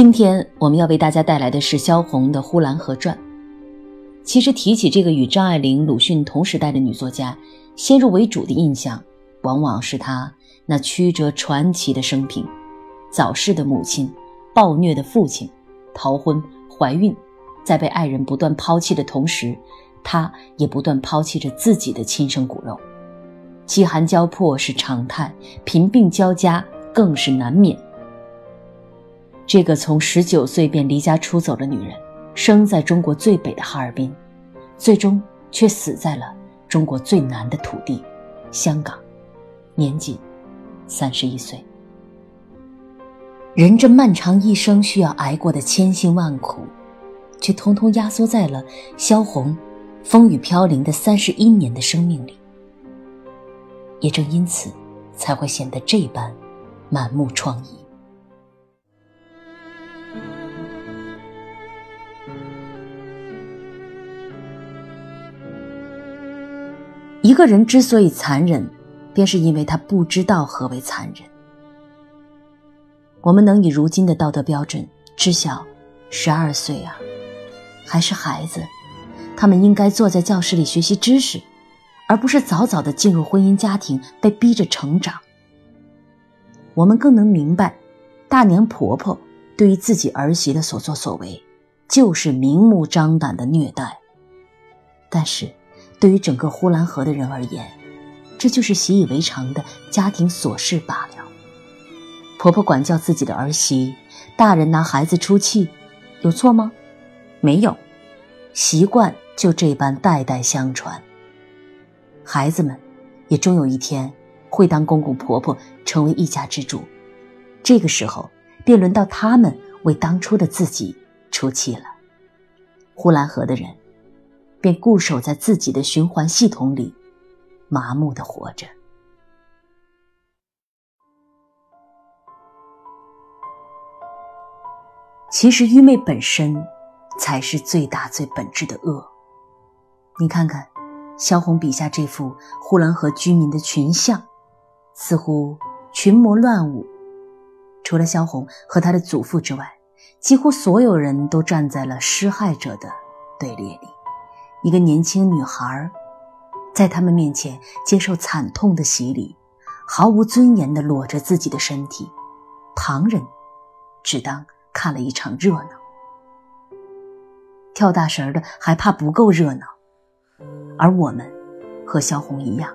今天我们要为大家带来的是萧红的《呼兰河传》。其实提起这个与张爱玲、鲁迅同时代的女作家，先入为主的印象，往往是她那曲折传奇的生平：早逝的母亲，暴虐的父亲，逃婚、怀孕，在被爱人不断抛弃的同时，她也不断抛弃着自己的亲生骨肉。饥寒交迫是常态，贫病交加更是难免。这个从十九岁便离家出走的女人，生在中国最北的哈尔滨，最终却死在了中国最南的土地——香港，年仅三十一岁。人这漫长一生需要挨过的千辛万苦，却通通压缩在了萧红风雨飘零的三十一年的生命里。也正因此，才会显得这般满目疮痍。个人之所以残忍，便是因为他不知道何为残忍。我们能以如今的道德标准知晓，十二岁啊，还是孩子，他们应该坐在教室里学习知识，而不是早早的进入婚姻家庭被逼着成长。我们更能明白，大娘婆婆对于自己儿媳的所作所为，就是明目张胆的虐待。但是。对于整个呼兰河的人而言，这就是习以为常的家庭琐事罢了。婆婆管教自己的儿媳，大人拿孩子出气，有错吗？没有，习惯就这般代代相传。孩子们也终有一天会当公公婆婆，成为一家之主，这个时候便轮到他们为当初的自己出气了。呼兰河的人。便固守在自己的循环系统里，麻木的活着。其实愚昧本身，才是最大最本质的恶。你看看，萧红笔下这幅呼兰河居民的群像，似乎群魔乱舞。除了萧红和他的祖父之外，几乎所有人都站在了施害者的队列里。一个年轻女孩，在他们面前接受惨痛的洗礼，毫无尊严地裸着自己的身体，旁人只当看了一场热闹。跳大神的还怕不够热闹，而我们和萧红一样，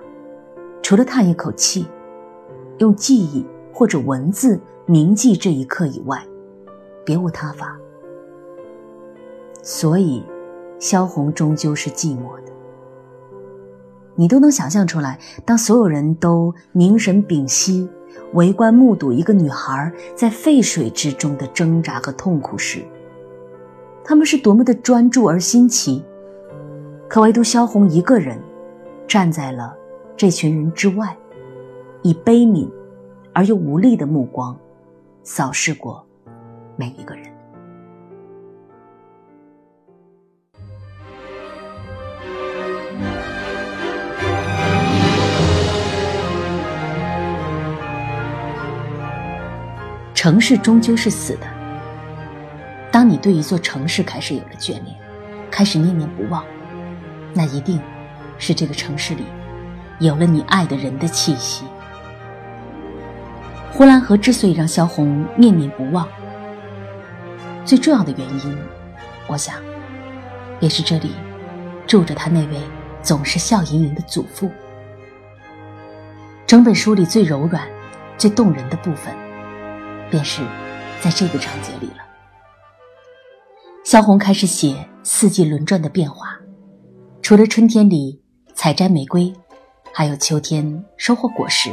除了叹一口气，用记忆或者文字铭记这一刻以外，别无他法。所以。萧红终究是寂寞的，你都能想象出来。当所有人都凝神屏息，围观目睹一个女孩在沸水之中的挣扎和痛苦时，他们是多么的专注而新奇。可唯独萧红一个人，站在了这群人之外，以悲悯而又无力的目光，扫视过每一个人。城市终究是死的。当你对一座城市开始有了眷恋，开始念念不忘，那一定是这个城市里有了你爱的人的气息。呼兰河之所以让萧红念念不忘，最重要的原因，我想，也是这里住着他那位总是笑盈盈的祖父。整本书里最柔软、最动人的部分。便是在这个章节里了。萧红开始写四季轮转的变化，除了春天里采摘玫瑰，还有秋天收获果实。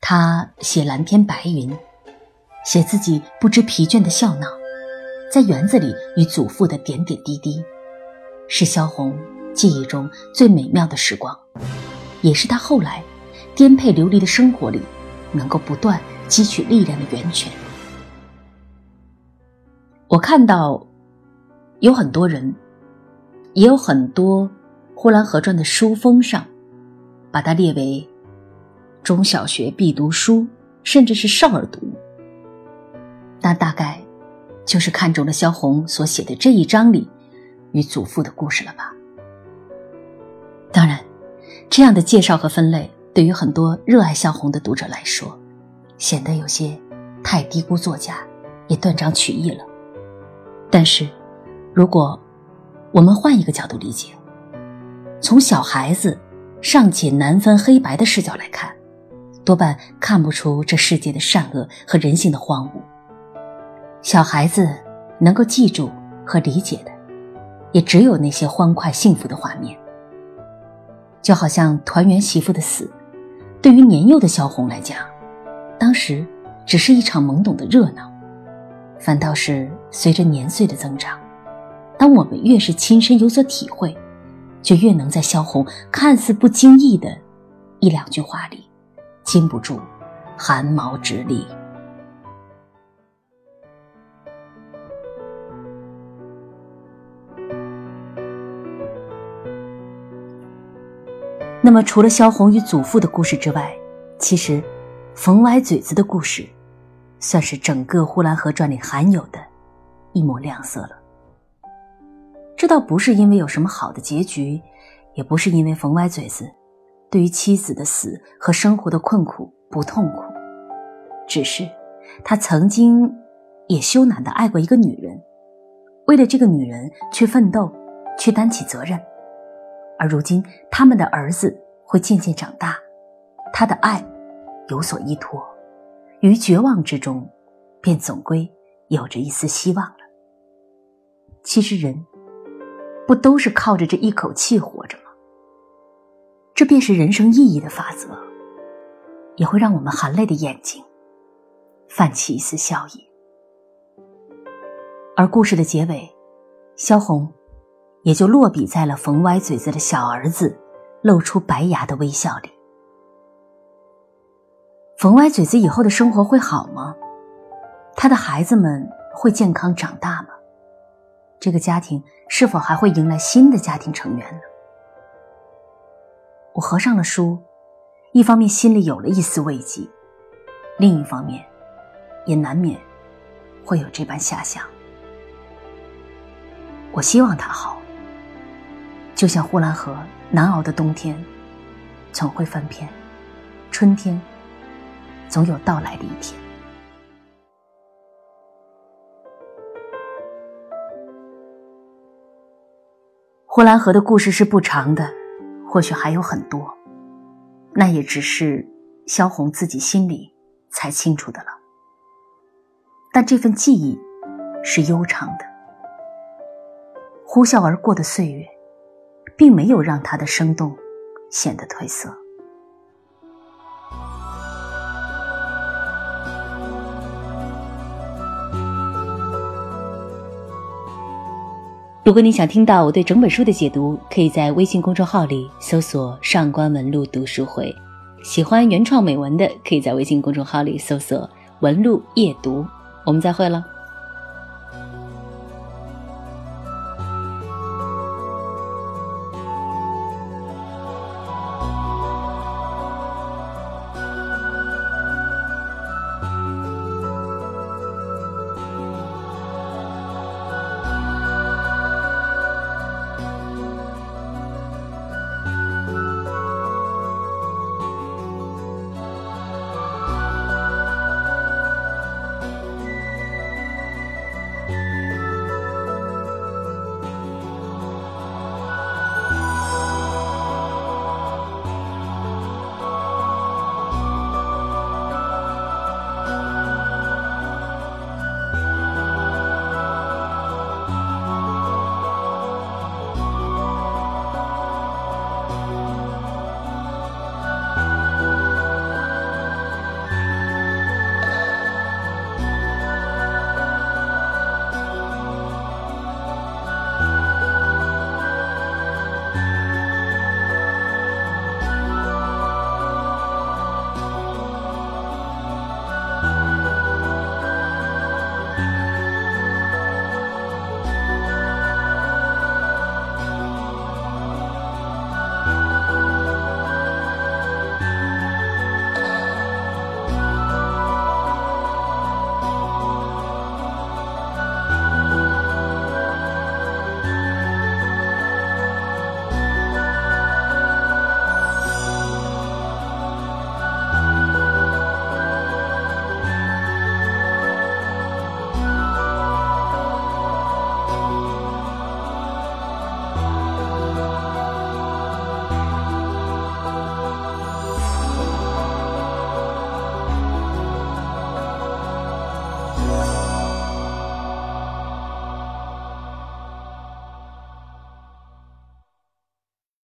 他写蓝天白云，写自己不知疲倦的笑闹，在园子里与祖父的点点滴滴，是萧红记忆中最美妙的时光，也是他后来颠沛流离的生活里能够不断。汲取力量的源泉。我看到有很多人，也有很多《呼兰河传》的书封上，把它列为中小学必读书，甚至是少儿读。那大概就是看中了萧红所写的这一章里与祖父的故事了吧？当然，这样的介绍和分类对于很多热爱萧红的读者来说，显得有些太低估作家，也断章取义了。但是，如果我们换一个角度理解，从小孩子尚且难分黑白的视角来看，多半看不出这世界的善恶和人性的荒芜。小孩子能够记住和理解的，也只有那些欢快幸福的画面。就好像团圆媳妇的死，对于年幼的萧红来讲，当时只是一场懵懂的热闹；反倒是随着年岁的增长，当我们越是亲身有所体会，就越能在萧红看似不经意的一两句话里，禁不住寒毛直立。那么，除了萧红与祖父的故事之外，其实，冯歪嘴子的故事，算是整个《呼兰河传》里罕有的，一抹亮色了。这倒不是因为有什么好的结局，也不是因为冯歪嘴子对于妻子的死和生活的困苦不痛苦，只是他曾经也羞赧的爱过一个女人，为了这个女人去奋斗，去担起责任。而如今，他们的儿子会渐渐长大，他的爱有所依托，于绝望之中，便总归有着一丝希望了。其实，人不都是靠着这一口气活着吗？这便是人生意义的法则，也会让我们含泪的眼睛泛起一丝笑意。而故事的结尾，萧红。也就落笔在了冯歪嘴子的小儿子露出白牙的微笑里。冯歪嘴子以后的生活会好吗？他的孩子们会健康长大吗？这个家庭是否还会迎来新的家庭成员呢？我合上了书，一方面心里有了一丝慰藉，另一方面，也难免会有这般遐想。我希望他好。就像呼兰河难熬的冬天，总会翻篇，春天总有到来的一天。呼兰河的故事是不长的，或许还有很多，那也只是萧红自己心里才清楚的了。但这份记忆是悠长的，呼啸而过的岁月。并没有让他的生动显得褪色。如果你想听到我对整本书的解读，可以在微信公众号里搜索“上官文露读书会”。喜欢原创美文的，可以在微信公众号里搜索“文露夜读”。我们再会了。